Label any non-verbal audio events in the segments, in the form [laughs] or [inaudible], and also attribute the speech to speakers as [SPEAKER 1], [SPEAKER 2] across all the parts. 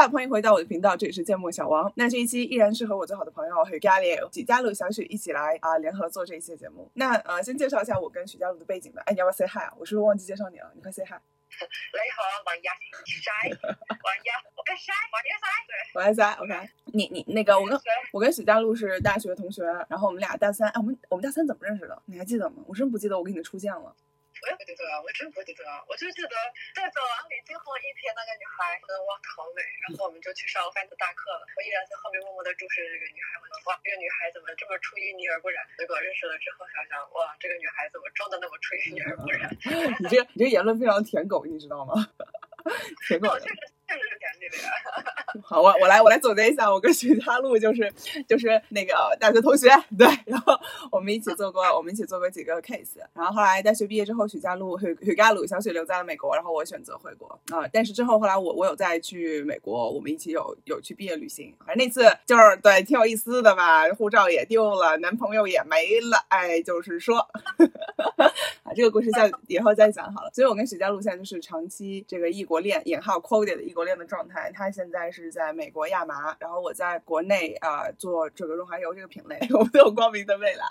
[SPEAKER 1] 下，欢迎回到我的频道，这里是芥末小王。那这一期依然是和我最好的朋友许嘉丽、许佳璐、小许一起来啊联合做这一期节目。那呃，先介绍一下我跟许佳璐的背景吧。哎，你要不要 say hi 啊？我是不是忘记介绍你了？你快 say hi。
[SPEAKER 2] 你好，王亚晒，王亚，我跟晒，王亚晒，对，
[SPEAKER 1] 我爱塞。OK，你你那个我跟我跟许佳璐是大学同学，然后我们俩大三，哎，我们我们大三怎么认识的？你还记得吗？我真不记得我跟你的初见了。
[SPEAKER 2] 我也不记得，我真不记得，我就记得在走廊里最后一天那个女孩我的哇，好美，然后我们就去上范子大课了。我依然在后面默默的注视着这个女孩，我的哇，这个女孩怎么这么出淤泥而不染？结果认识了之后想想，哇，这个女孩怎么装的那么出淤泥而不染？[laughs]
[SPEAKER 1] 你这你这言论非常舔狗，你知道吗？[laughs] 舔狗。
[SPEAKER 2] 确实确实是舔你的呀。
[SPEAKER 1] 好，我我来我来总结一下，我跟许佳璐就是就是那个大学同学，对，然后我们一起做过我们一起做过几个 case，然后后来大学毕业之后，许佳璐许许佳璐小许留在了美国，然后我选择回国啊、但是之后后来我我有再去美国，我们一起有有去毕业旅行，反正那次就是对挺有意思的吧，护照也丢了，男朋友也没了，哎，就是说。[laughs] 啊，这个故事再以后再讲好了。所以我跟许佳璐现在就是长期这个异国恋（引号 quoted 的异国恋）的状态。他现在是在美国亚麻，然后我在国内啊、做这个润滑油这个品类，[laughs] 我们都有光明的未来。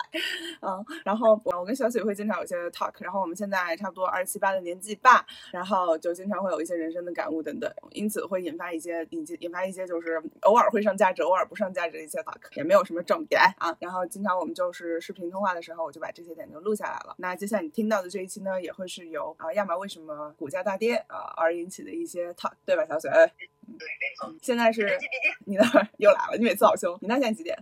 [SPEAKER 1] 嗯，然后我跟小雪会经常有一些 talk，然后我们现在差不多二十七八的年纪吧，然后就经常会有一些人生的感悟等等，因此会引发一些引引发一些就是偶尔会上价值，偶尔不上价值的一些 talk，也没有什么重点啊。然后经常我们就是视频通话的时候，我就把这些点就录下来了。那接下来你听到的这一期呢，也会是由啊亚麻为什么股价大跌啊而引起的一些 talk，对吧，小雪？
[SPEAKER 2] 对，没错。
[SPEAKER 1] 现在是你那儿又来了，你每次好凶。你那现在几点？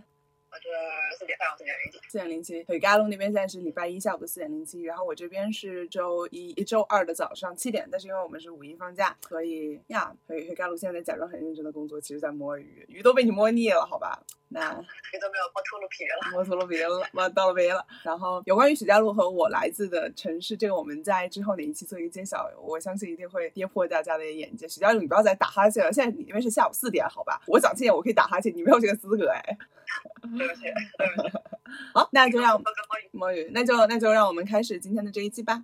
[SPEAKER 2] 我这四点半，我四点零几。
[SPEAKER 1] 四点零七，北嘎隆那边现在是礼拜一下午的四点零七，然后我这边是周一、一周二的早上七点，但是因为我们是五一放假，所以呀，北北嘎隆现在假装很认真的工作，其实在摸鱼，鱼都被你摸腻了，好吧？那 [laughs]
[SPEAKER 2] 鱼都没有摸秃噜皮了。
[SPEAKER 1] 摸秃噜皮了，摸到了鼻了。然后有关于许家路和我来自的城市，这个我们在之后哪一期做一个揭晓，我相信一定会跌破大家的眼界。许家路，你不要再打哈欠了，现在你那边是下午四点，好吧？我想七点我可以打哈欠，你没有这个资格哎。
[SPEAKER 2] 对不起，对不起。
[SPEAKER 1] 好，那就让
[SPEAKER 2] 摸鱼。
[SPEAKER 1] 摸鱼，那就那就让我们开始今天的这一期吧。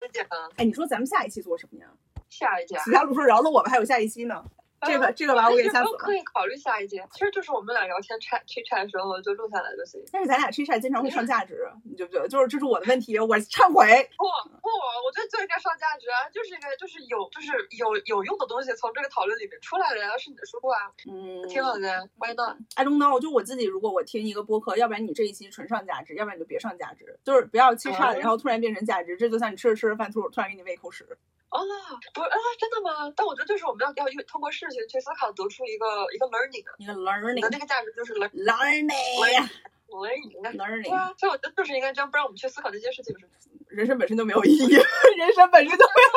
[SPEAKER 2] 再见吧。
[SPEAKER 1] 哎，你说咱们下一期做什么呀？
[SPEAKER 3] 下一期、
[SPEAKER 1] 啊，其他路说饶了我吧，还有下一期呢。这个这个把我给吓死
[SPEAKER 3] 都 [laughs] 可。以考虑下一届。其实就是我们俩聊天 chat chit chat 的时候就录下来就行。
[SPEAKER 1] 但是咱俩 c h 经常会上价值，你觉不觉得？就是这是我的问题，我忏悔。
[SPEAKER 3] 不不，我觉得就应该上价值啊，就是应该就是有就是有有用的东西从这个讨论里面出来了呀，是你的收获啊，
[SPEAKER 1] 嗯，
[SPEAKER 3] 挺好的，Why
[SPEAKER 1] not？I don't know，就我自己，如果我听一个播客，要不然你这一期纯上价值，要不然你就别上价值，就是不要七差然后突然变成价值，这就像你吃着吃着饭，突突然给你喂一口屎。
[SPEAKER 3] 哦，不是啊，真的吗？但我觉得就是我们要要通过事情去思考，得出一个一个 learning，一个
[SPEAKER 1] learning
[SPEAKER 3] 那个价值就是 learn
[SPEAKER 1] learning
[SPEAKER 3] learning。对
[SPEAKER 1] learning，
[SPEAKER 3] 啊，所以我觉得就是应该这样，不然我们去思考这些事情是。[laughs]
[SPEAKER 1] 人生本身就没有意义，人生本身就没有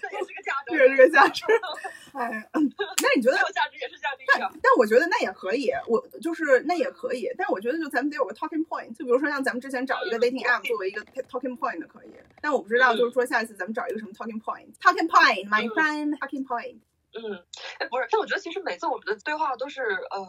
[SPEAKER 3] 这也是个价值，
[SPEAKER 1] 有这个价值。[laughs] 哎，那你觉得
[SPEAKER 3] 价值也是价值
[SPEAKER 1] 但
[SPEAKER 3] 啊。
[SPEAKER 1] 但我觉得那也可以，我就是那也可以，但我觉得就咱们得有个 talking point，就比如说像咱们之前找一个 dating app 作为一个 talking point 可以，但我不知道就是说下一次咱们找一个什么 talking point，talking point，my
[SPEAKER 3] 嗯
[SPEAKER 1] friend，talking point。
[SPEAKER 3] 嗯，哎，不是，但我觉得其实每次我们的对话都是呃，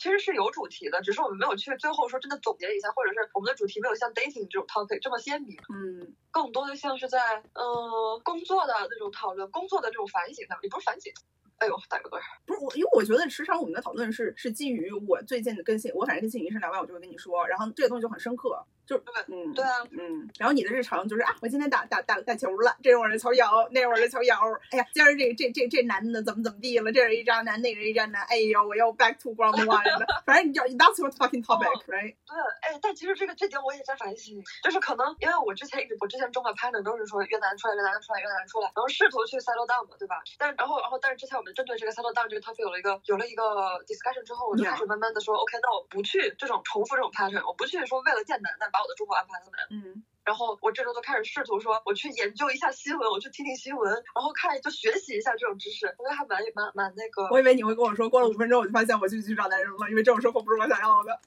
[SPEAKER 3] 其实是有主题的，只是我们没有去最后说真的总结一下，或者是我们的主题没有像 dating 这种 topic 这么鲜明，
[SPEAKER 1] 嗯，
[SPEAKER 3] 更多的像是在呃工作的那种讨论，工作的这种反省上，也不是反省。哎呦，打个盹儿。
[SPEAKER 1] 不是我，因为我觉得时常我们的讨论是是基于我最近的更新，我反正跟信宇医生聊完，我就会跟你说，然后这个东西就很深刻，就是嗯，
[SPEAKER 3] 对啊，
[SPEAKER 1] 嗯，然后你的日常就是啊，我今天打打打打球了，这会儿的球友，那会儿的球友，哎呀，今儿这这这这男的怎么怎么地了，这人一渣男，那人一渣男，哎呦，我又 back to ground one 了，反正你知道 that's your fucking topic，right？[laughs]
[SPEAKER 3] 对，哎，但其实这个这点我也在反省，就是可能因为我之前一直我之前中的 partner 都是说越南出来越南出来越南出来，然后试图去 settle down 嘛，对吧？但然后然后但是之前我们针对这个 settle down 这个 topic 有了一个有了一个 discussion 之后，我就开始慢慢的说，OK，那我不去这种重复这种 pattern，我不去说为了见男的把我的住房安排的满。
[SPEAKER 1] 嗯，
[SPEAKER 3] 然后我这周就开始试图说，我去研究一下新闻，我去听听新闻，然后看就学习一下这种知识，我觉得还蛮蛮蛮那个。
[SPEAKER 1] 我以为你会跟我说，过了五分钟我就发现我去去找男人了，因为这种生活不是我想要的。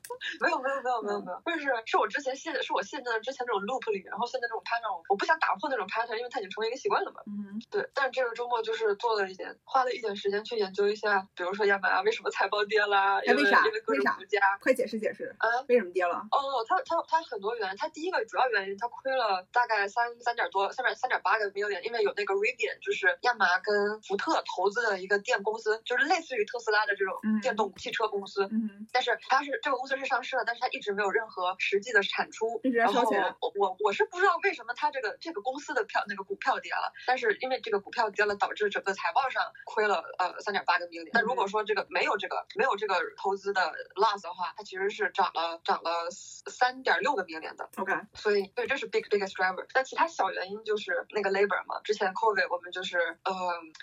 [SPEAKER 3] 没有没有没有没有没有，但是是我之前陷是我陷在了之前那种 loop 里，然后现在这种 pattern，我我不想打破那种 pattern，因为它已经成为一个习惯了嘛。
[SPEAKER 1] 嗯，
[SPEAKER 3] 对，但是这个周末就是做了一点，花了一点时间去研究一下，比如说亚马逊为什么财报跌啦，因为
[SPEAKER 1] 为啥
[SPEAKER 3] 因为
[SPEAKER 1] 啥。快解释解释，
[SPEAKER 3] 啊，
[SPEAKER 1] 为什么跌了？
[SPEAKER 3] 哦，它它它很多原因，它第一个主要原因，它它亏了大概三三点多，三点三点八个 million，因为有那个 Rivian，就是亚麻跟福特投资的一个电公司，就是类似于特斯拉的这种
[SPEAKER 4] 嗯
[SPEAKER 3] 电动汽车公司。
[SPEAKER 4] 嗯
[SPEAKER 3] 但是它是这个公司是上市了，但是它一直没有任何实际的产出，然后我我我是不知道为什么它这个这个公司的票那个股票跌了，但是因为这个股票跌了，导致整个财报上亏了呃三点八个 million。那如果说这个没有这个没有这个投资的 loss 的话，它其实是涨了涨了三点六个 million 的。
[SPEAKER 4] ，OK，
[SPEAKER 3] 所以对，这是 big biggest driver。但其他小原因就是那个 labor 嘛，之前 covid 我们就是呃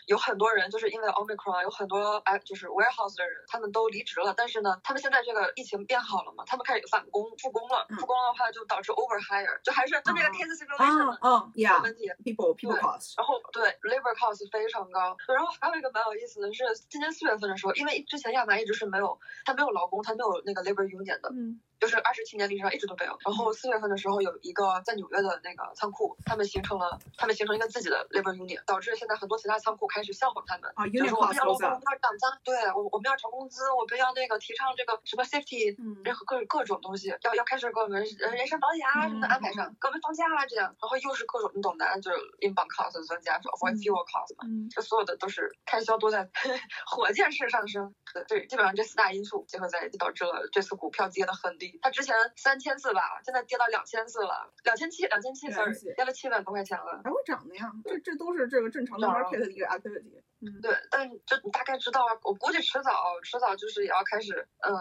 [SPEAKER 3] 有很多人就是因为 omicron 有很多哎就是 warehouse 的人他们都离职了，但是呢，他们现在这个疫情变好了嘛，他们开始返工复工了，
[SPEAKER 4] 嗯。
[SPEAKER 3] 复工的话就导致 over hire，就还是就那个 case simulation 嘛
[SPEAKER 4] 哦哦
[SPEAKER 3] 有
[SPEAKER 4] ，Yeah，people。people cost，
[SPEAKER 3] 然后对 labor cost 非常高，然后还有一个蛮有意思的是，今年四月份的时候，因为之前亚麻一直是没有，它没有劳工，它没有那个 labor union 的，
[SPEAKER 4] 嗯。
[SPEAKER 3] 就是二十七年历史上一直都没有。然后四月份的时候，有一个在纽约的那个仓库，他们形成了他们形成一个自己的 labor union，导致现在很多其他仓库开始效仿他们。
[SPEAKER 4] 啊
[SPEAKER 3] 就是我们要我
[SPEAKER 4] goes
[SPEAKER 3] 们要涨价，对我我们要涨工资，我们要那个提倡这个什么 safety，
[SPEAKER 4] 嗯
[SPEAKER 3] 任何各各种东西，要要开始给我们人人身保险啊什么的安排上，给我们放假啊这样，然后又是各种你懂的，就是 inbound cost 增加，说 avoid fuel cost 嘛，
[SPEAKER 4] 嗯
[SPEAKER 3] 这所有的都是开销都在 [laughs] 火箭式上升。对对，基本上这四大因素结合在一起，导致了这次股票跌得很低。它之前三千次吧，现在跌到两千次了，两千七，两千七
[SPEAKER 4] ，sorry，27
[SPEAKER 3] 跌了七万多块钱了。
[SPEAKER 4] 还会涨的呀，这这都是这个正常的
[SPEAKER 3] 涨
[SPEAKER 4] market 的一个 activity。嗯，
[SPEAKER 3] 对，但就你大概知道啊，我估计迟早迟早就是也要开始，嗯、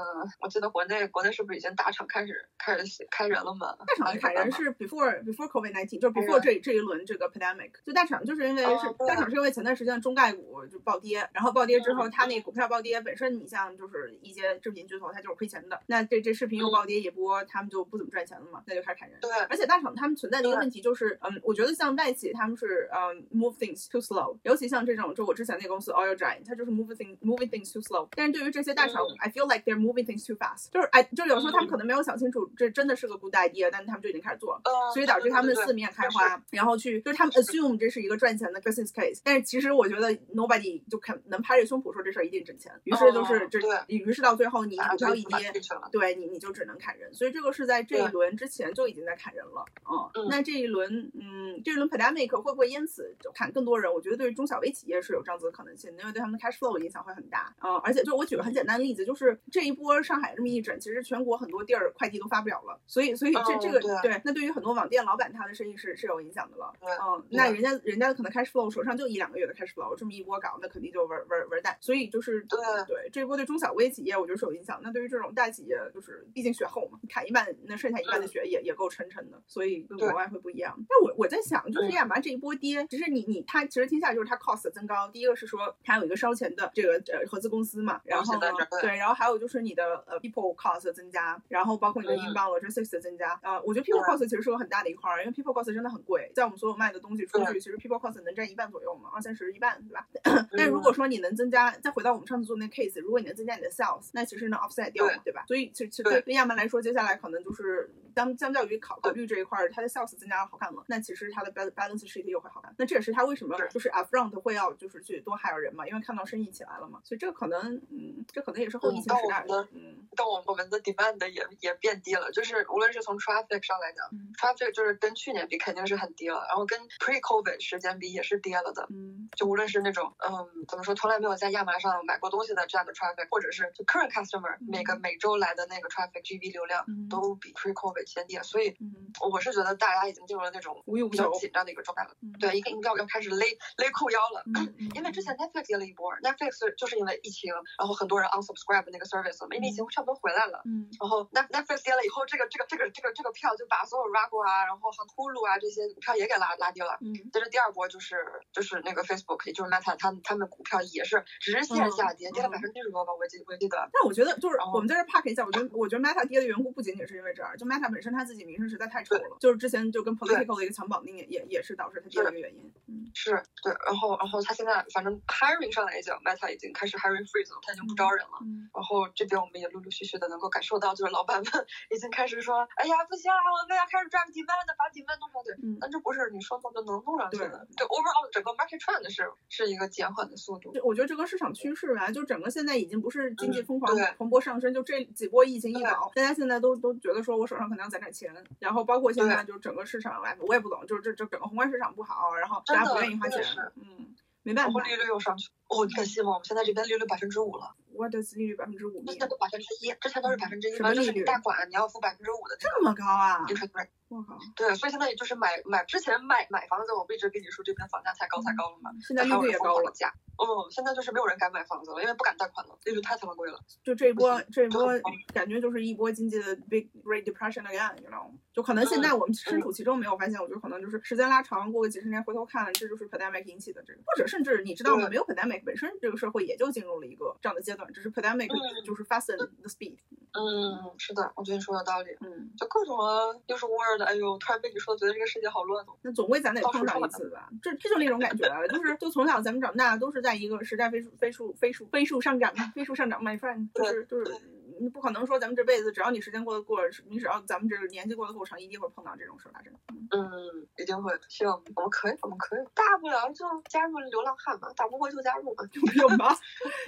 [SPEAKER 3] 我记得国内国内是不是已经大厂开始开始开人了嘛？
[SPEAKER 4] 大厂的砍人是 before before COVID nineteen，就是 before 这这一轮这个 pandemic，就大厂就是因为是大厂是因为前段时间中概股就暴跌，然后暴跌之后
[SPEAKER 3] 嗯
[SPEAKER 4] 它那股票暴跌，本身你像就是一些视频巨头它就是亏钱的，那这这视频又暴跌一波，他们就不怎么赚钱了嘛，那就开始砍人。
[SPEAKER 3] 对。
[SPEAKER 4] 而且大厂他们存在的一个问题就是，嗯，我觉得像外企他们是嗯 move things too slow，尤其像这种就我之前那个公司 Oil Giant，它就是 moving things moving things too slow。但是对于这些大厂、
[SPEAKER 3] 嗯。
[SPEAKER 4] I feel like they're moving things too fast，就是哎，就有时候他们可能没有想清楚这真的是个 good idea，但是他们就已经开始做了。
[SPEAKER 3] 呃，
[SPEAKER 4] 所以导致他们四面开花，然后去就是他们 assume 这是一个赚钱的 business case，但是其实我觉得 nobody 就肯能拍着胸脯说这事儿一定挣钱，于是就是这，于是到最后你
[SPEAKER 3] 啊
[SPEAKER 4] 股票一
[SPEAKER 3] 这个
[SPEAKER 4] 跌。对你你就只能砍人，所以这个是在这一
[SPEAKER 3] 对。
[SPEAKER 4] 轮之前就已经在砍人了，嗯，
[SPEAKER 3] 嗯。
[SPEAKER 4] 那这一轮，嗯，这一轮 pandemic 会不会因此就砍更多人？我觉得对于中小微企业是有这样子的可能性，因为对他们的 cash flow 影响会很大，嗯，而且就我举个很简单的例子，就是这一波上海这么一整，其实全国很多地儿快递都发不了了，所以所以这
[SPEAKER 3] 嗯
[SPEAKER 4] 这个
[SPEAKER 3] 对。
[SPEAKER 4] 对，那对于很多网店老板他的生意是是有影响的了，
[SPEAKER 3] 对。
[SPEAKER 4] 嗯，那人家人家可能 cash flow 手上就一两个月的 cash flow，这么一波搞，那肯定就玩玩玩蛋，所以就是
[SPEAKER 3] 对
[SPEAKER 4] 对这一波对中小微企业我觉得是有影响，那对于这种大企业就是毕竟血厚嘛，砍一半那剩下一半的血也、也够沉沉的，所以跟国外会不一样。但我我在想，就是
[SPEAKER 3] 对
[SPEAKER 4] 亚麻这一波跌，其实你你它其实听下来就是它 cost 增高，第一个是说它有一个烧钱的这个呃合资公司嘛，然后呢
[SPEAKER 3] 对
[SPEAKER 4] 对，然后还有就是你的呃 people cost 的增加，然后包括你的
[SPEAKER 3] 嗯。
[SPEAKER 4] inbound logistics 的增加，呃，我觉得 people
[SPEAKER 3] 对
[SPEAKER 4] cost 其实是个很大的一块儿，因为 people cost 真的很贵，在我们所有卖的东西出去，其实 people cost 能占一半左右嘛，二三十一半，对吧？
[SPEAKER 3] 嗯。
[SPEAKER 4] 但如果说你能增加，再回到我们上次做那个 case，如果你能增加你的 sales，那其实能 offset 掉嘛，对。吧？所以其实对。对亚曼来说，接下来可能就是当相较于考考虑这一块儿，它的 sales 增加了好看了，那其实它的 bal- balance sheet 又会好看。那这也是它为什么
[SPEAKER 3] 是。
[SPEAKER 4] 就是 upfront 会要就是去多 hire 人嘛，因为看到生意起来了嘛，所以这个可能嗯，这可能也是后疫
[SPEAKER 3] 嗯
[SPEAKER 4] 情时代
[SPEAKER 3] 到我们的
[SPEAKER 4] 嗯。
[SPEAKER 3] 但我我们的 demand 也也变低了，就是无论是从 traffic 上来讲、
[SPEAKER 4] 嗯。
[SPEAKER 3] t r a f f i c 就是跟去年比肯定是很低了，然后跟 pre COVID 时间比也是跌了的。
[SPEAKER 4] 嗯。
[SPEAKER 3] 就无论是那种嗯怎么说，从来没有在亚麻上买过东西的这样的 traffic，或者是就 current customer、
[SPEAKER 4] 嗯。
[SPEAKER 3] 每个每周来的那个 traffic GV 流量
[SPEAKER 4] 嗯。
[SPEAKER 3] 都比 pre COVID 先跌，所以
[SPEAKER 4] 嗯，
[SPEAKER 3] 我是觉得大家已经进入了那种
[SPEAKER 4] 无欲无求，
[SPEAKER 3] 比较紧张的一个状态了。
[SPEAKER 4] 嗯
[SPEAKER 3] 对，应该应该要开始勒勒裤腰了。[clears throat] 因为之前 Netflix 跌了一波，Netflix 就是因为疫情，然后很多人 unsubscribe 那个 service 了嘛，因为疫情差不多回来了。
[SPEAKER 4] 嗯
[SPEAKER 3] 然后 Net Netflix 跌了以后，这个这个这个这个这个票就把所有 Rago 啊，然后和 Hulu 啊这些票也给拉拉低了。
[SPEAKER 4] 嗯
[SPEAKER 3] 接着第二波就是就是那个 Facebook，也就是 Meta，他们他们股票也是直线下跌，跌了
[SPEAKER 4] 嗯
[SPEAKER 3] 百分之十多吧，我记我记得。
[SPEAKER 4] 但我觉得就是我们在这 park 一下，我觉得我觉得 Meta 跌的缘故不仅仅是因为这儿，就 Meta 本身他自己名声实在太臭了，就是之前就跟 political 的一个强绑定也也也是导致它跌的一个原因。嗯
[SPEAKER 3] 是对，然后然后他现在反正 hiring 上来讲，Meta 已经开始 hiring freeze 了，他已经不招人了。
[SPEAKER 4] 嗯
[SPEAKER 3] 然后这边我们也陆陆续续的能够感受到，就是老板们 [laughs] 已经开始说，哎呀不行啊，我们要开始 drive demand，把 demand 弄上去。
[SPEAKER 4] 嗯，
[SPEAKER 3] 但这不是你说弄就能弄上去的。对，overall 整个 market trend 是是一个减缓的速度。
[SPEAKER 4] 我觉得这个市场趋势吧，就整个现在已经不是经济
[SPEAKER 3] 嗯
[SPEAKER 4] 疯狂
[SPEAKER 3] 对
[SPEAKER 4] 蓬勃上升，就这几波疫情一
[SPEAKER 3] 对
[SPEAKER 4] 搞，大家现在都都觉得说我手上可能要攒点钱，然后包括现在
[SPEAKER 3] 对
[SPEAKER 4] 就整个市场，来，我也不懂，就是这这整个宏观市场不好，然后大家不愿意花钱嗯，没办法
[SPEAKER 3] 利率又上去，哦，你敢信吗？我们现在这边利率百分之五了，
[SPEAKER 4] ，what is 利率百分之五
[SPEAKER 3] 现在都百分之一，之前都是百分之一，就是你贷款你要付百分之五的
[SPEAKER 4] 这么高啊
[SPEAKER 3] 个？interest rate。
[SPEAKER 4] 我靠，
[SPEAKER 3] 对，所以现在也就是买买之前买买房子，我不一直跟你说这边房价太高太高了嘛，
[SPEAKER 4] 现在利率也高了，
[SPEAKER 3] 价。嗯，现在就是没有人敢买房子了，因为不敢贷款了，利率太他妈贵了。
[SPEAKER 4] 就这一波这一波感觉就是一波经济的 big great depression again，you know，就可能现在我们身处其中没有发现，我觉得可能就是时间拉长，过个几十年回头看，这就是 pandemic 引起的这个，或者甚至你知道吗？没有 pandemic 本身这个社会也就进入了一个这样的阶段，只是 pandemic
[SPEAKER 3] 嗯
[SPEAKER 4] 就是 fasten the speed，
[SPEAKER 3] 嗯，是的，我觉得你说有道理。
[SPEAKER 4] 嗯，
[SPEAKER 3] 就各种啊，又是 word，哎呦，突然被你说，觉得这个世界好乱哦。
[SPEAKER 4] 那总归咱得碰上一次吧，这这就那种感觉啊，就是就从小咱们长大都是在一个时代飞速飞速飞速飞速上涨飞速上涨，my friend，就是就是你不可能说咱们这辈子只要你时间过得过，你只要咱们这个年纪过得够长，一定会碰到这种事儿真的。
[SPEAKER 3] 嗯，一定会。希望我们可以，我们可以，大不了就加入流浪汉嘛，打不过就加入嘛。[laughs]
[SPEAKER 4] 有病吧？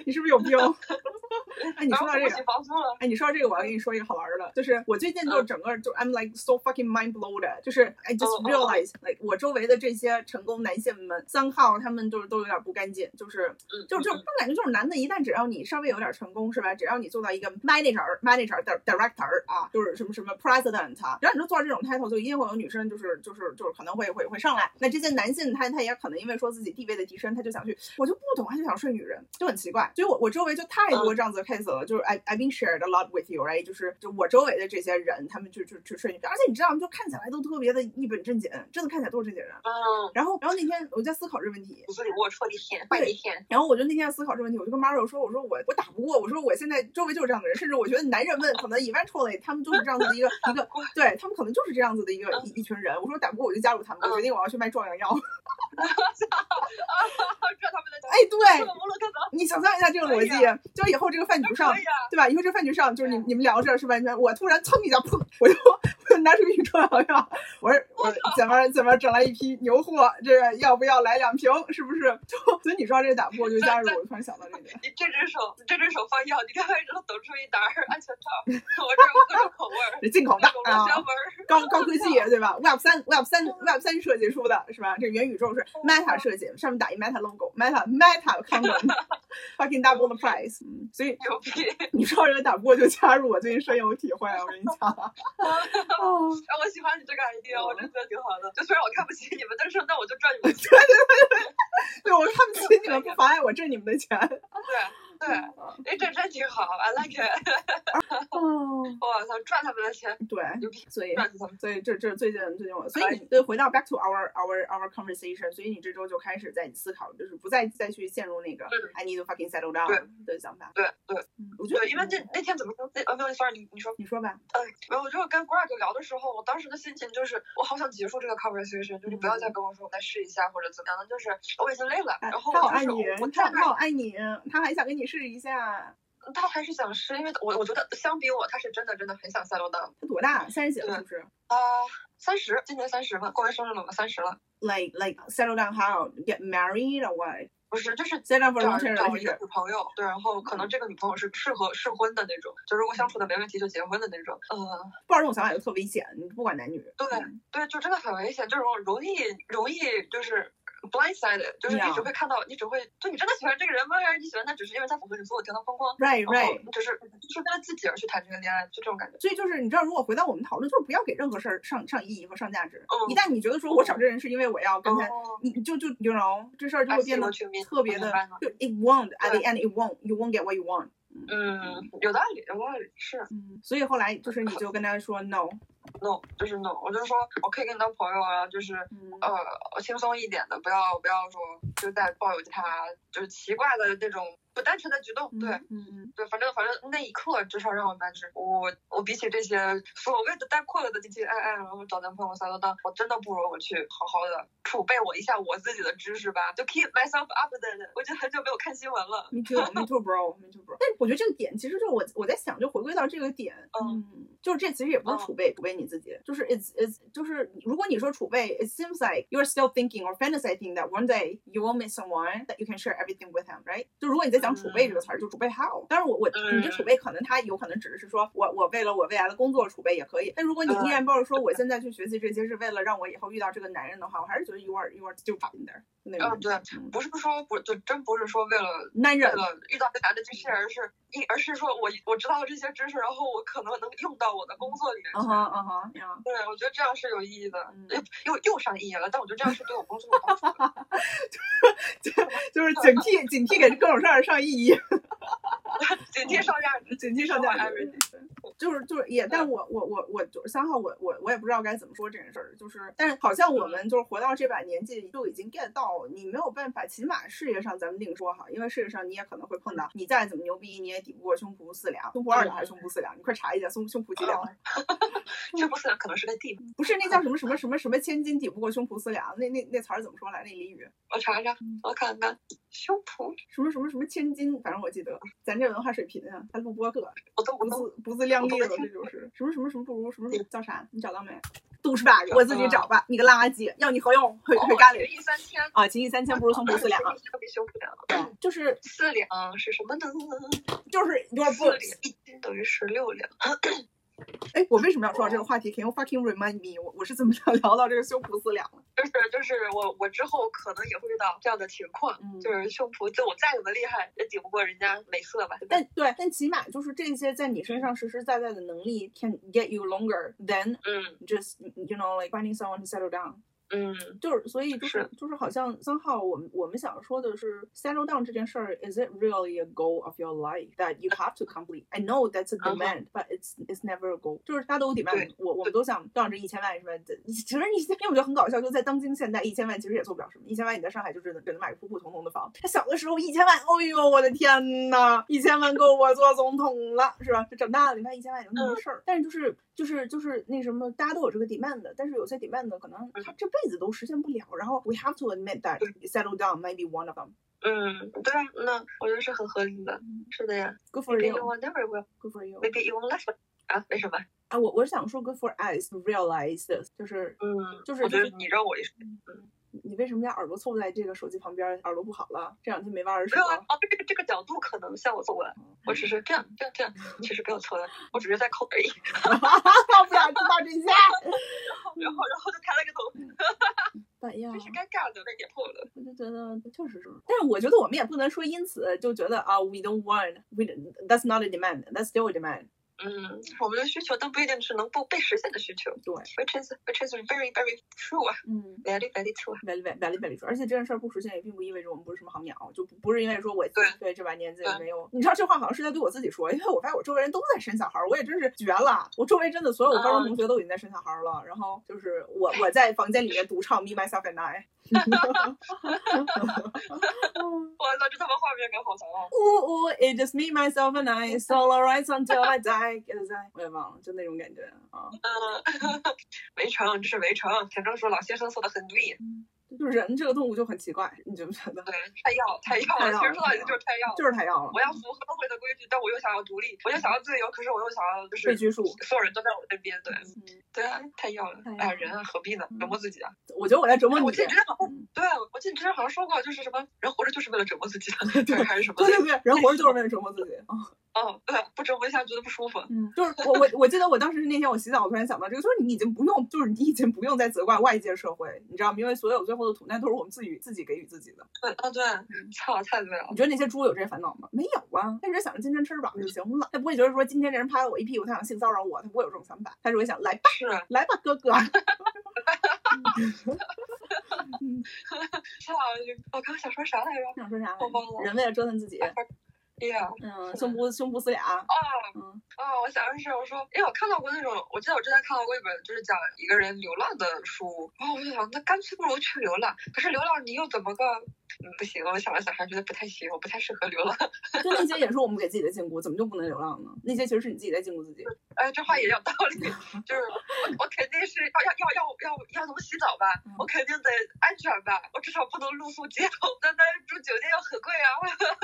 [SPEAKER 4] 你是不是有病？哎，你说到这个。哎，你说到这个，我要跟你说一个好玩的，就是我最近就整个就 I'm like so fucking mind blown 的，就是 I just
[SPEAKER 3] 哦哦哦
[SPEAKER 4] realize like 我周围的这些成功男性们，三号他们就是都有点不干净，就是
[SPEAKER 3] 嗯，
[SPEAKER 4] 就就
[SPEAKER 3] 嗯
[SPEAKER 4] 我感觉就是男的，一旦只要你稍微有点成功，是吧？只要你做到一个 manager、manager director 啊，就是什么什么 president 啊，只要你就做到这种 title，就一定会有女生就是就是就是可能会会会上来。那这些男性他他也可能因为说自己地位的提升，他就想去，我就不懂，他就想睡女人，就很奇怪。所以我我周围就太多这样子的 case 了，就是 I I've been shared a lot with you，right？就是就我周围的这些人，他们就就就睡女，而且你知道，就看起来都特别的一本正经，真的看起来都是正经人。
[SPEAKER 3] 嗯，
[SPEAKER 4] 然后然后那天我就在思考这个问题，
[SPEAKER 3] 骨子里龌龊的天，坏的天。
[SPEAKER 4] 然后我就那天在思考这个问题，我就跟 Mario 说，我说我我打不过，我说我现在周围就是这样的人，甚至我觉得男人们可能 eventually 他们就是这样子的一个 [laughs] 一个，对他们可能就是这样子的一个一一群人。我说打不过我就加入他们，我决定我要去卖壮阳药。
[SPEAKER 3] 这他们的
[SPEAKER 4] 哎，对
[SPEAKER 3] 这个摩洛哥走，
[SPEAKER 4] 你想象一下这个逻辑，就以后这个饭局上。对吧？以后这饭局上，就是你你们聊着是吧？我突然蹭一下，砰，我就拿出一瓶壮阳药，我说我怎么怎么整来一批牛货，这个要不要来两瓶？是不是？[laughs] 就所以你说这打不过就加入，我突然想到这点。[laughs]
[SPEAKER 3] 你这只手，你这只手放药，你看完之后抖出一沓儿安全套，[laughs] 我这有各种口味儿，
[SPEAKER 4] 进口的啊。高高科技对吧？Web 三 Web 三 Web 三设计出的是吧？这元宇宙是 Meta 设计，上面打一 Meta logo，Meta Meta condom，fucking double the price。嗯，所以
[SPEAKER 3] 牛逼！
[SPEAKER 4] 你说人打不过就加入，我最近深有体会，我跟你讲。哦，
[SPEAKER 3] 啊，我喜欢你这个 idea，我真觉得挺好的。就虽然我看不起你们，但是那我就赚你们钱。
[SPEAKER 4] 对我看不起你们，不妨碍我挣你们的钱。
[SPEAKER 3] 对 [laughs] 对，哎，这真挺好，I like it。[laughs]
[SPEAKER 4] 哦，
[SPEAKER 3] 我操，赚他们的钱，
[SPEAKER 4] 对
[SPEAKER 3] 牛逼，
[SPEAKER 4] 所以
[SPEAKER 3] 赚死他们。
[SPEAKER 4] 所以这这最近最近我，所
[SPEAKER 3] 以
[SPEAKER 4] 以你对回到 back to our our our conversation，所以你这周就开始在思考，就是不再再去陷入那个
[SPEAKER 3] 嗯
[SPEAKER 4] I need to fucking settle down 的想法。
[SPEAKER 3] 对对
[SPEAKER 4] 嗯，我觉得
[SPEAKER 3] 对，因为那那天怎么说？那呃没有，sorry，你你说。
[SPEAKER 4] 你说吧，
[SPEAKER 3] 哎，没有，我就是跟 Greg 聊的时候，我当时的心情就是，我好想结束这个 conversation，就是不要再跟我说我再试一下或者怎么样的，就是我已经累了。
[SPEAKER 4] 哎
[SPEAKER 3] 然后
[SPEAKER 4] 他好爱
[SPEAKER 3] 我就是
[SPEAKER 4] 你，他好爱你，他还想跟你试一下。
[SPEAKER 3] 他还是想试，因为我我觉得相比我，他是真的真的很想 settle down。
[SPEAKER 4] 他多大？三十几了是不是
[SPEAKER 3] 啊，三十，今年三十嘛，过完生日了嘛，三十了。
[SPEAKER 4] ？Like like settle down how get married or what？
[SPEAKER 3] 不是，就是
[SPEAKER 4] down for
[SPEAKER 3] 找找一个。女朋友，对，然后可能这个女朋友是适合适婚的那种，就如果相处的没问题就结婚的那种。呃，
[SPEAKER 4] 不知道这种想法就特危险，你不管男女。
[SPEAKER 3] 对
[SPEAKER 4] 嗯
[SPEAKER 3] 对，就真的很危险，这种容易容易就是 blindsided，就是你只会看到，你只会就你真的喜欢这个人吗？还是你喜欢他只是因为他符合你所有条条框框
[SPEAKER 4] ？Right right。
[SPEAKER 3] 你只是就是为了自己而去谈这个恋爱，就这种感觉。
[SPEAKER 4] 所以就是你知道，如果回到我们讨论，就是不要给任何事儿上上意义和上价值。
[SPEAKER 3] 嗯
[SPEAKER 4] 一旦你觉得说我找这人是因为我要跟他，
[SPEAKER 3] 哦
[SPEAKER 4] 你就就 you know 这事儿就会变得特别的就 it won't at the end it won't you won't get what you want。
[SPEAKER 3] 嗯，有道理，有道理，是
[SPEAKER 4] 嗯，所以后来就是你就跟他说 no，
[SPEAKER 3] no，就是 no，我就说我可以跟你当朋友啊，就是
[SPEAKER 4] 嗯
[SPEAKER 3] 呃轻松一点的，不要不要说就在抱有他就是奇怪的那种不单纯的举动，对。
[SPEAKER 4] 嗯嗯
[SPEAKER 3] 对，反正反正那一刻至少让我感知，我我比起这些所谓的带快乐的唧唧爱爱，然后找男朋友撒到当，我真的不如我去好好的储备我一下我自己的知识吧，就 keep myself updated。我已经很久没有看新闻了。
[SPEAKER 4] Me too, bro, me too, bro。但我觉得这个点其实就是我我在想，就回归到这个点，
[SPEAKER 3] 嗯
[SPEAKER 4] 嗯，就是这其实也不是
[SPEAKER 3] 嗯
[SPEAKER 4] 储备，储备你自己，就是 it's it's 就是如果你说储备，it seems like you're still thinking or fantasizing that one day you will meet someone that you can share everything with him, right？就如果你在讲储备这个词儿，就储备 how？当然我我你这储备可能它有可能指的是说我我为了我未来的工作储备也可以，但如果你依然抱着说我现在去学习这些是为了让我以后遇到这个男人的话，我还是觉得 you are you are still in there 那种
[SPEAKER 3] 嗯对不是说不就真不是说为了
[SPEAKER 4] 男人
[SPEAKER 3] 为了遇到这男的去 share，而是一而是说我我知道了这些知识，然后我可能能用到我的工作里面去。
[SPEAKER 4] 嗯哼嗯哼。
[SPEAKER 3] 对，我觉得这样是有意义的
[SPEAKER 4] 嗯，
[SPEAKER 3] 又又又上意义了，但我觉得这样是对我工作有帮助的。[laughs]
[SPEAKER 4] 就是警惕警惕给各种事儿上意义，[laughs]
[SPEAKER 3] 警惕上价值，
[SPEAKER 4] 警惕上价值
[SPEAKER 3] everything。
[SPEAKER 4] 就是就是也，但我我我我就是三号，我我我也不知道该怎么说这件事儿，就是但是好像我们就是活到这把年纪，就已经 get 到你没有办法，起码事业上咱们另说哈，因为事业上你也可能会碰到，你再怎么牛逼，你也抵不过胸脯四两，胸脯二两还是胸脯四两？你快查一下，胸胸脯几两？[laughs]
[SPEAKER 3] 胸脯四两可能是个地，
[SPEAKER 4] 不是那叫什么什么什么什么千金抵不过胸脯四两？那那那词儿怎么说来？那俚语
[SPEAKER 3] 我查查，我看看胸脯，
[SPEAKER 4] 什么什么什么千金？反正我记得，咱这文化水平啊，还录播客。不
[SPEAKER 3] 我都不
[SPEAKER 4] 自不自量力了，这就是什么什么什么不如什么什么叫啥？你找到没？都是 bug，我自己找吧。你个垃圾，要你何用？回回家里
[SPEAKER 3] 情义三千，
[SPEAKER 4] 啊！情义三千不如送不四两 [laughs] 就是
[SPEAKER 3] 四两是什么呢？
[SPEAKER 4] 就是 your
[SPEAKER 3] 四两。一斤等于十六两。[clears throat]
[SPEAKER 4] 哎，我为什么要说到这个话题？Can you fucking remind me？我我是怎么想聊到这个胸脯四两了？
[SPEAKER 3] 就是就是我我之后可能也会遇到这样的情况，
[SPEAKER 4] 嗯
[SPEAKER 3] 就是胸脯，就我再怎么厉害，也抵不过人家美色吧？
[SPEAKER 4] 但对，但起码就是这些在你身上实实在在的能力，can get you longer than
[SPEAKER 3] 嗯
[SPEAKER 4] just you know like finding someone to settle down。
[SPEAKER 3] 嗯
[SPEAKER 4] 就是，所以就是就是好像三号，我们我们想说的是 settle down 这件事儿，is it really a goal of your life that you have to complete? I know that's a
[SPEAKER 3] 嗯哼
[SPEAKER 4] demand, but it's it's never a goal。就是大家都有 demand，我我们都想赚这一千万什么的。其实一千，因为我觉得很搞笑，就在当今现代，一千万其实也做不了什么。一千万你在上海就只能只能买个普普通通的房。他小的时候一千万，哦呦我的天呐，一千万够我做总统了，是吧？就长大了，你看一千万有那么多事儿，但是就是就是就是那什么，大家都有这个 demand，但是有些 demand 可能他这辈子都实现不了。然后 we have to admit that settle down might be one of them.
[SPEAKER 3] 嗯，对啊，那我觉得是很合理的。是的呀
[SPEAKER 4] Good for
[SPEAKER 3] Maybe
[SPEAKER 4] you.
[SPEAKER 3] you will never will.
[SPEAKER 4] Good for you.
[SPEAKER 3] Maybe you won't last. 啊？为什么？
[SPEAKER 4] 啊，我我是想说 good for us to realize this，就是
[SPEAKER 3] 嗯，
[SPEAKER 4] 就是
[SPEAKER 3] 我觉得你让我也是。
[SPEAKER 4] 你为什么家耳朵凑在这个手机旁边，耳朵不好了？这两天没挖耳屎了？
[SPEAKER 3] 啊，哦，这个这个角度可能像我凑过来，我只是这样这样这样，[laughs] 其实没有凑来，我只是在抠而已。[laughs]
[SPEAKER 4] 不想知道这些。[laughs]
[SPEAKER 3] 然后然后就抬了个头，
[SPEAKER 4] 但呀，
[SPEAKER 3] 真是尴尬的，被点破了。
[SPEAKER 4] 我就觉得确实是，但是我觉得我们也不能说因此就觉得啊，we don't want，we that's not a demand，that's still a demand。
[SPEAKER 3] 嗯，我们的需求，都不一定是能不被实现的需求。
[SPEAKER 4] 对
[SPEAKER 3] ，which is which is very very true 啊
[SPEAKER 4] 嗯。
[SPEAKER 3] ，very very true 啊。
[SPEAKER 4] very very very true，而且这件事儿不实现也并不意味着我们不是什么好鸟，就不不是因为说我
[SPEAKER 3] 对
[SPEAKER 4] 对这把年纪
[SPEAKER 3] 对
[SPEAKER 4] 没有，你知道这话好像是在对我自己说，因为我发现我周围人都在生小孩儿，我也真是绝了，我周围真的所有高中同学都已经在生小孩儿了，然后就是我我在房间里面独唱 Me Myself and I，
[SPEAKER 3] 哇 [laughs] [laughs] 那这他妈画面感好强啊！
[SPEAKER 4] 呜呜，It just me myself and I solo rides until I die，cause I 我也忘了，就那种感觉啊，
[SPEAKER 3] 嗯，[laughs] 围城，这是围城。田正说老先生说的很对，
[SPEAKER 4] 就是人这个动物就很奇怪，你觉不觉得？
[SPEAKER 3] 对，太要太要了，其实说到底就是太要了。
[SPEAKER 4] 就是太要了，
[SPEAKER 3] 我要符合社会的规矩，但我又想要独立，我又想要自由，可是我又想要就是
[SPEAKER 4] 被拘束。
[SPEAKER 3] 所有人都在我身边，对
[SPEAKER 4] 嗯，
[SPEAKER 3] 对啊，太要了哎，
[SPEAKER 4] 了
[SPEAKER 3] 人啊，何必呢？折磨自己啊！
[SPEAKER 4] 我觉得我在折磨你
[SPEAKER 3] 我记。得之前好像
[SPEAKER 4] 嗯
[SPEAKER 3] 对，我记得之前好像说过，就是什么人活着就是为了折磨自己的，[laughs] 对，还是什么？
[SPEAKER 4] 对对对，人活着就是为了折磨自己啊。
[SPEAKER 3] 哦，[laughs] 对，不折磨一下觉得不舒服。
[SPEAKER 4] 嗯，就是我我我记得我当时是那天我洗澡，我突然想到这个，就是你已经不用，就是你已经不用再责怪外界社会，你知道吗？因为所有最后的苦难都是我们自己自己给予自己的。
[SPEAKER 3] 对，啊对，操，太对了
[SPEAKER 4] 你。觉得那些猪有这些烦恼吗？没有啊，他只是想着今天吃饱就行了，他不会觉得说今天这人拍了我一屁股，他想性骚扰我，他不会有这种想法，他只会想来吧，来吧，哥哥。[laughs]
[SPEAKER 3] 操，我刚刚想说啥来着？
[SPEAKER 4] 想说啥来
[SPEAKER 3] 我忘了
[SPEAKER 4] 着？人为了折腾自己，
[SPEAKER 3] 哎呀，
[SPEAKER 4] 嗯，胸脯胸脯四俩，
[SPEAKER 3] 哦，
[SPEAKER 4] 嗯
[SPEAKER 3] 啊，我想的是，我说，因为我看到过那种，我记得我之前看到过一本就是讲一个人流浪的书，然后我就想，那干脆不如去流浪。可是流浪你又怎么个嗯，不行，我想了想，还是觉得不太行，我不太适合流浪。[laughs]
[SPEAKER 4] 就那些也是我们给自己的禁锢，怎么就不能流浪呢？那些其实是你自己在禁锢自己。[laughs]
[SPEAKER 3] 哎，这话也有道理，[laughs] 就是我我肯定是要要要要要要怎么洗澡吧，我肯定得安全吧，我至少不能露宿街头，那但是住酒店又很贵啊，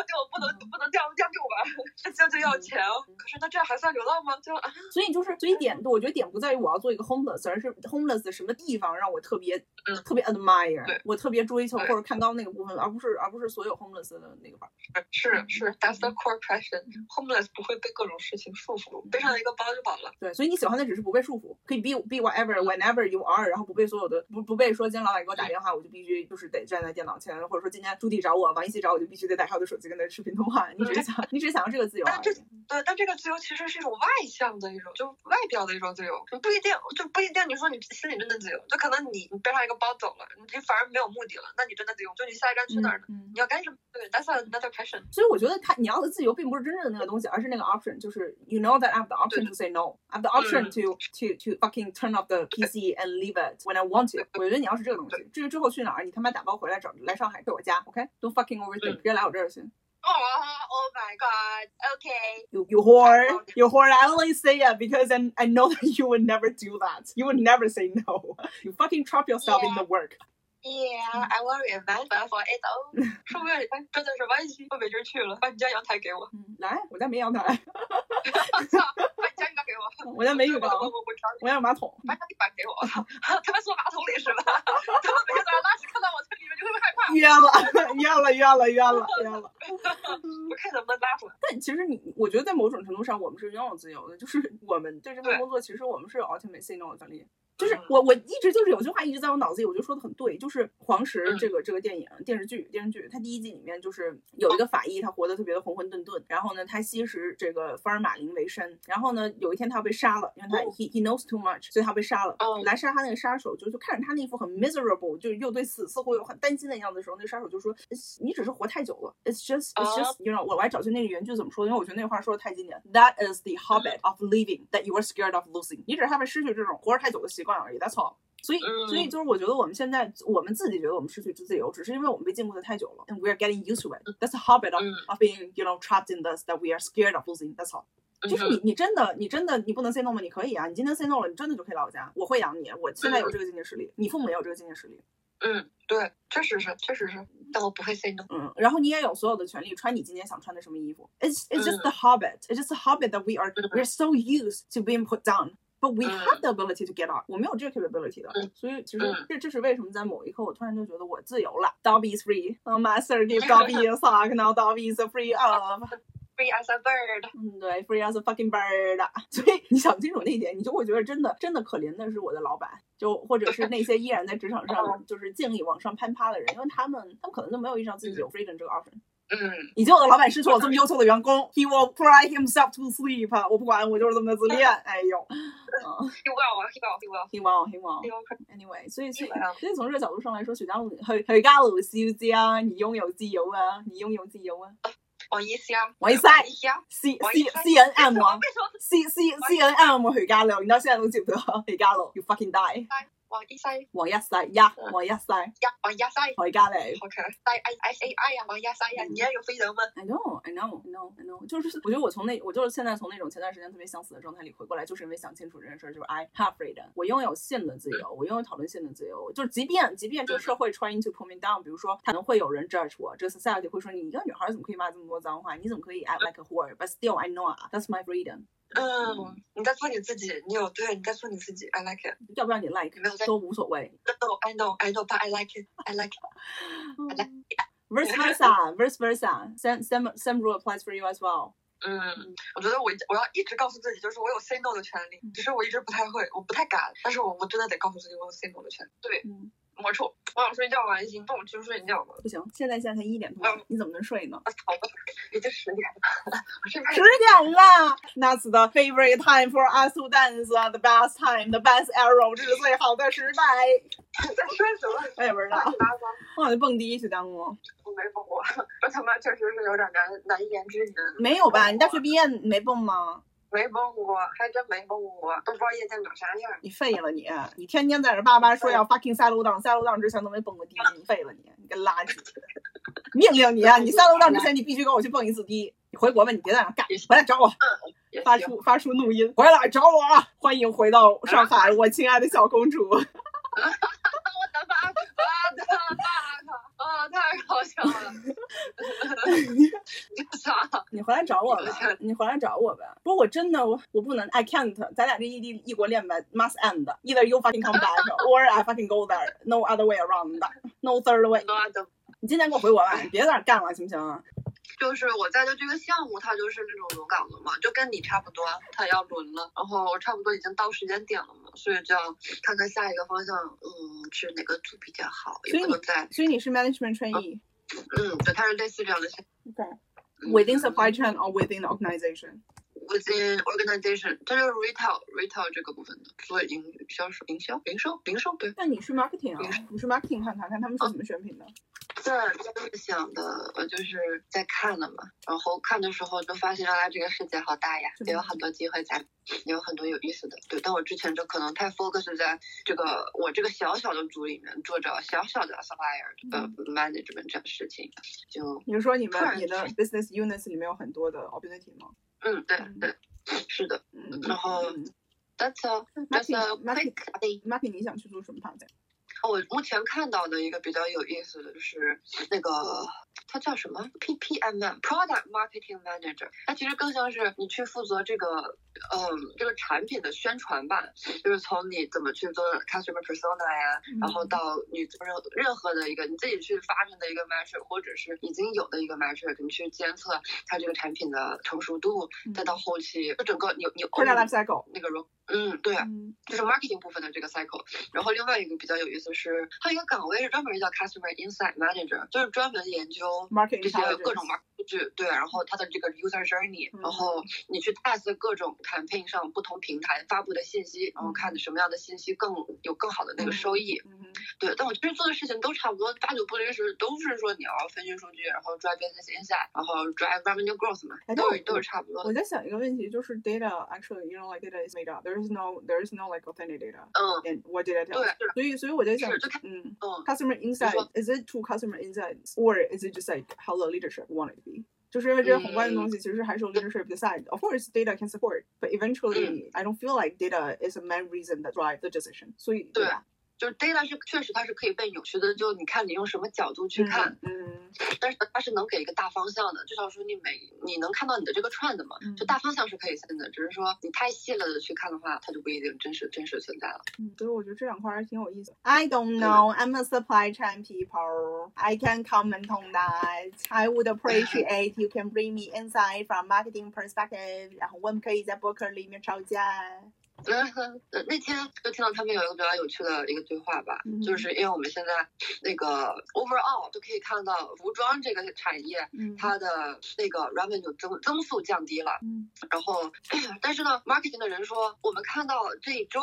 [SPEAKER 3] 就我不能不能掉掉住吧，这这就要钱哦。可是那这样还算流浪吗？就啊
[SPEAKER 4] 所以就是，所以点，我觉得点不在于我要做一个 homeless，而是 homeless 的什么地方让我特别、
[SPEAKER 3] 嗯
[SPEAKER 4] 特别 admire，我特别追求或者看到那个部分，而不是而不是所有 homeless 的那个 part。
[SPEAKER 3] 是是，that's the core question。homeless 不会被各种事情束缚，背上一个包就饱了。
[SPEAKER 4] 对，所以你喜欢的只是不被束缚，可以 be be whatever whenever you are，然后不被所有的不不被说今天老板给我打电话，我就必须就是得站在电脑前，或者说今天朱迪找我，王一茜找我，就必须得打开我的手机跟他视频通话。你只是想你只是想要这个自由而
[SPEAKER 3] 但这。对，但这个自由其实是一种外向的一种，就外表的一种自由，不一定就不一定。你说你心里真的自由，就可能你你背上一个包走了，你反而没有目的了，那你真的自由。就你下一站去哪儿呢？
[SPEAKER 4] 嗯
[SPEAKER 3] 你要干什么？对，that's another passion。
[SPEAKER 4] 所以我觉得他你要的自由并不是真正的那个东西，而是那个 option，就是 you know that I have the option to say no, I have the option
[SPEAKER 3] 嗯
[SPEAKER 4] to to to fucking turn off the PC and leave it when I want to。我觉得你要是这个东西，至于之后去哪儿，你他妈打包回来找来上海，去我家，OK？Don't fucking [laughs] overthink，
[SPEAKER 3] 嗯
[SPEAKER 4] 别来我这儿去。
[SPEAKER 3] 哦、oh my god，OK，、
[SPEAKER 4] You you whore, you whore. I only say it because I I know that you would never do that. You would never say no. [laughs] You fucking trap yourself in the work.
[SPEAKER 3] Yeah，I will remember for it all。说不定哎真的是万一我没地儿去了，把你家阳台给我，
[SPEAKER 4] 嗯，来，我家没阳台，
[SPEAKER 3] 操，把你家浴缸给我，
[SPEAKER 4] 我家没浴缸，
[SPEAKER 3] 我我我我找你。
[SPEAKER 4] 我家有马桶。
[SPEAKER 3] 把地板给我，[laughs] 他们坐马桶里是吧？[laughs] 他们每天早上拉屎看到我在里面就会害怕，
[SPEAKER 4] 约了，约了，约了，约了，约了。[laughs]
[SPEAKER 3] 我看能不能拉出来。
[SPEAKER 4] 但其实你，我觉得在某种程度上，我们是拥有自由的，就是我们对这份
[SPEAKER 3] 对
[SPEAKER 4] 工作，其实我们是有 ultimate say no 的权利。就是
[SPEAKER 3] 嗯
[SPEAKER 4] 我，我一直就是有句话一直在我脑子里，我觉得说的很对，就是黄石
[SPEAKER 3] 嗯
[SPEAKER 4] 这个这个电影电视剧电视剧，它第一季里面就是有一个法医，他活得特别的浑浑沌沌，然后呢，他吸食这个福尔马林为生，然后呢，有一天他要被杀了，因为他
[SPEAKER 3] 哦
[SPEAKER 4] he he knows too much，所以他被杀了。
[SPEAKER 3] 哦
[SPEAKER 4] 来杀他那个杀手就就看着他那副很 miserable，就是又对死似乎有很担心的样子的时候，那个杀手就说：“你只是活太久了，it's just it's
[SPEAKER 3] 哦
[SPEAKER 4] just you know，我我还找去那个原句怎么说，因为我觉得那话说的太经典。That is the habit of living that you are scared of losing。你只是害怕失去这种活着太久的习惯而已，That's all。所以，所以
[SPEAKER 3] 嗯
[SPEAKER 4] 就是我觉得我们现在我们自己觉得我们失去自由，只是因为我们被禁锢的太久了，and we are getting used to it. That's a habit of
[SPEAKER 3] 嗯
[SPEAKER 4] of being you know trapped in this that we are scared of losing. That's all. 就是你，你真的，你真的，你不能 say no 吗？你可以啊，你今天 say no 了，你真的就可以来我家，我会养你，我现在有这个经济实力，你父母也有这个经济实力，
[SPEAKER 3] 嗯，对，确实是，确实是，但我不会 say no。
[SPEAKER 4] 嗯，然后你也有所有的权利穿你今天想穿的什么衣服。It's it's just the habit. It's just a habit that we are we're so used to being put down. But we have the ability to get up，我没有这个 capability 的，
[SPEAKER 3] 嗯
[SPEAKER 4] 所以其实
[SPEAKER 3] 嗯
[SPEAKER 4] 这这是为什么在某一刻我突然就觉得我自由了。Dobby is free. Oh, master give Dobby a sock. Now Dobby is free of.
[SPEAKER 3] Free as a bird。
[SPEAKER 4] 嗯，对，free as a fucking bird。所以你想清楚那一点，你就会觉得真的真的可怜的是我的老板，就或者是那些依然在职场上就是尽力往上攀爬的人，因为他们他们可能就没有意识到自己有 freedom 这个 option。
[SPEAKER 3] 嗯，
[SPEAKER 4] 以及我的老板失去我这么优秀的员工，he will cry himself to sleep。我不管，我就是这么的自恋。哎呦，嗯
[SPEAKER 3] he will 啊，he will，he will。
[SPEAKER 4] ，he will，He will。Anyway，所以所以从这个角度上来说，许家路许许家路小姐啊，你拥有自由啊，你拥有自由啊。
[SPEAKER 3] 王一香，
[SPEAKER 4] 王一山
[SPEAKER 3] 王一香
[SPEAKER 4] ，C
[SPEAKER 3] 王
[SPEAKER 4] C
[SPEAKER 3] 一山
[SPEAKER 4] C N M 啊
[SPEAKER 3] 为什么
[SPEAKER 4] ，C C C N M 許家樂，你到现在都記唔得許家樂，You fucking die，
[SPEAKER 3] 王一山
[SPEAKER 4] 王一世呀，我一世，
[SPEAKER 3] 呀，我一山
[SPEAKER 4] 許家樂。
[SPEAKER 3] ，OK，I I I say I 呀，王一山呀，你也有飞人吗
[SPEAKER 4] ？I know, I know, I know, I know，就是我觉得我从那我就是现在从那种前段时间特别想死的状态里回过来，就是因为想清楚这件事儿，就是 I have freedom，我拥有性的自由，我拥有讨论性的自由，就是即便即便这个社会 trying to pull me down，比如说可能会有人 judge 我，这个 society 会说你一个女孩怎么可以骂这么多脏话，你怎么可以 act like a whore？But still I know that's my freedom，
[SPEAKER 3] 嗯，你在做你自己，你有对，你在做你自己，I like it。
[SPEAKER 4] 要不要你 like
[SPEAKER 3] 没有在
[SPEAKER 4] 都无所谓。
[SPEAKER 3] No, I know, I know, but I like it. I like it. I like
[SPEAKER 4] Vice versa, vice versa. Same same same rule applies for you as well.
[SPEAKER 3] 嗯，我觉得我我要一直告诉自己，就是我有 say no 的权利，只是我一直不太会，我不太敢，但是我我真的得告诉自己我有 say no 的权利。对，
[SPEAKER 4] 嗯，
[SPEAKER 3] 没错，我想睡觉了，行，跟我去睡觉吧。
[SPEAKER 4] 不行，现在现在才一点多，你怎么能睡呢？
[SPEAKER 3] 好吧，已经十点了，
[SPEAKER 4] 十。点了，That's the favorite time for us to dance. The best time, the best arrow，这是最好的时代。
[SPEAKER 3] 在说什么？
[SPEAKER 4] 我也不知道。我就蹦迪去当过。
[SPEAKER 3] 我没蹦过，这他妈确实是有点难难言之隐。
[SPEAKER 4] 没有吧？你大学毕业没蹦吗？
[SPEAKER 3] 没蹦过，还真没蹦过，都不知道夜店长啥样。
[SPEAKER 4] 你废了你！你天天在这叭叭说要 fucking 三楼档，三楼档之前都没蹦过迪，你废了你！你个垃圾！[laughs] 命令你啊！你三楼荡之前，[laughs] 你必须跟我去蹦一次迪。你回国吧，你别在那干，回来找我。发出发出怒音，回来找我！欢迎回到上海，[laughs] 我亲爱的小公主。[laughs]
[SPEAKER 3] 我的妈！我的妈！啊，太好笑了！操！
[SPEAKER 4] 你回来找我吧，你回来找我呗。不过我真的我我不能，I can't。咱俩这异地异国恋吧，must end。Either you fucking come back or I fucking go there. No other way around. No third way。你今天给我回国吧，你别在那干了，行不行？
[SPEAKER 3] 就是我在的这个项目，它就是那种轮岗的嘛，就跟你差不多，它要轮了，然后差不多已经到时间点了嘛，所以就要看看下一个方向，嗯，去哪个组比较好，
[SPEAKER 4] 所以你
[SPEAKER 3] 也不能在，
[SPEAKER 4] 所以你是 management trainee。
[SPEAKER 3] 嗯，对，它是类似这样的项目
[SPEAKER 4] Okay.
[SPEAKER 3] 嗯
[SPEAKER 4] Within supply chain or within the organization.
[SPEAKER 3] within organization，它就是 retail retail 这个部分的，做营销售、营销、零售、零售，对。
[SPEAKER 4] 那你是 marketing 啊？你是 marketing，看看看他们是怎么选品的。
[SPEAKER 3] 在在想的，我就是在看了嘛，然后看的时候就发现原来这个世界好大呀，也有很多机会在，也有很多有意思的。对，但我之前就可能太 focus 在这个我这个小小的组里面做着小小的 supplier 呃 management 这样的事情，就
[SPEAKER 4] 你是说你们你的 business units 里面有很多的 opportunity 吗？
[SPEAKER 3] 嗯对对是的
[SPEAKER 4] 嗯，
[SPEAKER 3] 然后
[SPEAKER 4] 嗯
[SPEAKER 3] that's a that's a quick update。
[SPEAKER 4] marketing 你想去做什么 part？
[SPEAKER 3] 我目前看到的一个比较有意思的就是那个，它叫什么？PPMM Product Marketing Manager，它其实更像是你去负责这个，嗯，这个产品的宣传吧，就是从你怎么去做 customer persona 呀，
[SPEAKER 4] 嗯
[SPEAKER 3] 然后到你做任任何的一个你自己去发明的一个 metric，或者是已经有的一个 metric，你去监测它这个产品的成熟度，再到后期就整个你你
[SPEAKER 4] Product cycle。
[SPEAKER 3] 那个嗯对。
[SPEAKER 4] 嗯
[SPEAKER 3] 就是 marketing 部分的这个 cycle。然后另外一个比较有意思是，它有一个岗位是专门叫 customer insight manager，就是专门研究
[SPEAKER 4] Market
[SPEAKER 3] 这些
[SPEAKER 4] intelligence
[SPEAKER 3] 各种 market 数据，对，然后它的这个 user journey，、
[SPEAKER 4] 嗯
[SPEAKER 3] 然后你去 test 各种 campaign 上不同平台发布的信息，然后看什么样的信息更有更好的那个收益。
[SPEAKER 4] 嗯
[SPEAKER 3] 对，但我其实做的事情都差不多，八九不离十，都是说你要分析数据，然后 drive business insight，然后 drive revenue growth 嘛都是都是差不多。
[SPEAKER 4] 我在想一个问题，就是 data actually you know like data is made up. There is no there is no like authentic data
[SPEAKER 3] 嗯
[SPEAKER 4] and what data
[SPEAKER 3] 对
[SPEAKER 4] tells.
[SPEAKER 3] 是的
[SPEAKER 4] 所以所以我在想
[SPEAKER 3] 是就看，
[SPEAKER 4] 嗯
[SPEAKER 3] 嗯。
[SPEAKER 4] ，customer insight
[SPEAKER 3] 说
[SPEAKER 4] is it true customer insights or is it just like how the leadership want it to be？就是因为这些宏观的东西，其实还是有 leadership decide. Of course, data can support, but eventually, I don't feel like data is the main reason that drive the decision. 所以
[SPEAKER 3] 对
[SPEAKER 4] 吧？
[SPEAKER 3] 就是 data 是确实它是可以被扭曲的，就你看你用什么角度去看，
[SPEAKER 4] 嗯，嗯
[SPEAKER 3] 但是它是能给一个大方向的，至少说你每你能看到你的这个 trend 嘛，
[SPEAKER 4] 嗯
[SPEAKER 3] 就大方向是可以信的，只是说你太细了的去看的话，它就不一定真实真实存在了。
[SPEAKER 4] 嗯，所以我觉得这两块还挺有意思。I don't know. I'm a supply chain people. I can comment on that. I would appreciate you can bring me insight from marketing perspective. 然后我们可以在博客里面吵架。
[SPEAKER 3] 嗯，呃那天就听到他们有一个比较有趣的一个对话吧，
[SPEAKER 4] 嗯。
[SPEAKER 3] 就是因为我们现在那个 overall 就可以看到服装这个产业。
[SPEAKER 4] 嗯。
[SPEAKER 3] 它的那个 revenue 增增速降低了，
[SPEAKER 4] 嗯。
[SPEAKER 3] 然后，但是呢，marketing 的人说，我们看到这一周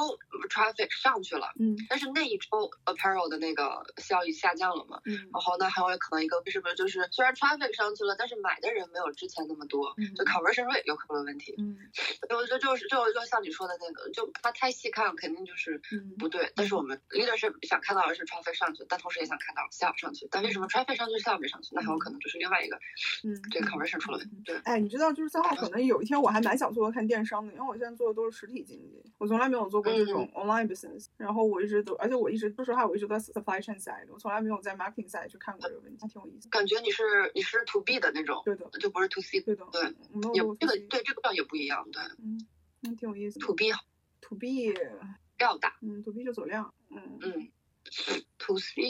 [SPEAKER 3] traffic 上去了，
[SPEAKER 4] 嗯。
[SPEAKER 3] 但是那一周 apparel 的那个效益下降了嘛，
[SPEAKER 4] 嗯。
[SPEAKER 3] 然后那还有可能一个是不是就是虽然 traffic 上去了，但是买的人没有之前那么多，
[SPEAKER 4] 嗯。
[SPEAKER 3] 就 conversion rate 有可能有问题。
[SPEAKER 4] 嗯。
[SPEAKER 3] 我觉得就是就就像你说的那个，就他太细看肯定就是
[SPEAKER 4] 嗯
[SPEAKER 3] 不对。但是我们 leader 是想看到的是 traffic 上去，但同时也想看到 sale 上去。但为什么 traffic 上去 sale 没上去？那很有可能就是另外一个
[SPEAKER 4] 嗯，
[SPEAKER 3] 这个 conversion 出了问题。对，
[SPEAKER 4] 哎，你知道，就是三号可能有一天我还蛮想做做看电商的，因为我现在做的都是实体经济，我从来没有做过这种 online business。然后我一直都，而且我一直说实话，我一直都在 supply chain side，我从来没有在 marketing side 去看过这个问题，还挺有意思。
[SPEAKER 3] 感觉你是你是 to B 的那种，
[SPEAKER 4] 对的，
[SPEAKER 3] 就不是 to C。
[SPEAKER 4] 对的，
[SPEAKER 3] 对，也这个对这个倒也不一样，对
[SPEAKER 4] 嗯，嗯，挺有意思的。
[SPEAKER 3] to B
[SPEAKER 4] to B，
[SPEAKER 3] 要大，
[SPEAKER 4] 嗯，to B 就走量，嗯。
[SPEAKER 3] 嗯，to C，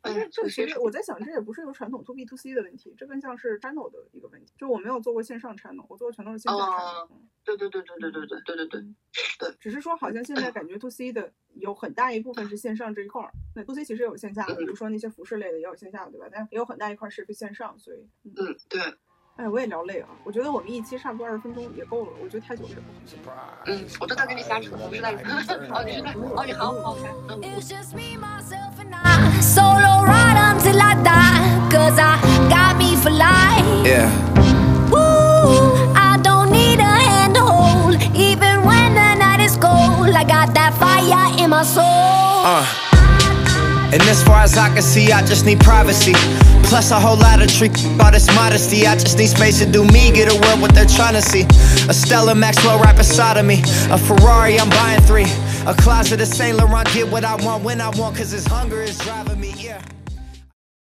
[SPEAKER 4] 但是这其实我在想，这也不是一个传统 to B to C 的问题，这更像是 channel 的一个问题。就我没有做过线上 channel，我做的全都是线下 channel
[SPEAKER 3] 哦。对对对对对对对对对对
[SPEAKER 4] 嗯
[SPEAKER 3] 对，
[SPEAKER 4] 只是说好像现在感觉 to C 的有很大一部分是线上这一块儿，那 to C 其实也有线下的，比如说那些服饰类的也有线下的，对吧？但也有很大一块是是线上，所以，嗯，
[SPEAKER 3] 嗯对，
[SPEAKER 4] 哎，我也聊累了，我觉得我们一期差不多二十分钟也够了，我觉得太久了也不好。
[SPEAKER 3] 嗯，我都在跟你瞎扯，不是在哦你是在哦你好好开，嗯。
[SPEAKER 5] It's just me, myself, and I. Solo ride until I die. Cause I got me for life.
[SPEAKER 6] Yeah.
[SPEAKER 5] Woo! I don't need a hand to hold. Even when the night is cold, I got that fire in my soul.
[SPEAKER 6] Uh. And as far as I can see, I just need privacy. Plus a whole lot of trick about this modesty. I just need space to do me, get a world what they're trying to see. A Stella Maxwell right beside of me. A Ferrari, I'm buying three. A closet of Saint Laurent, get what I want when I want, cause this hunger is driving me, yeah.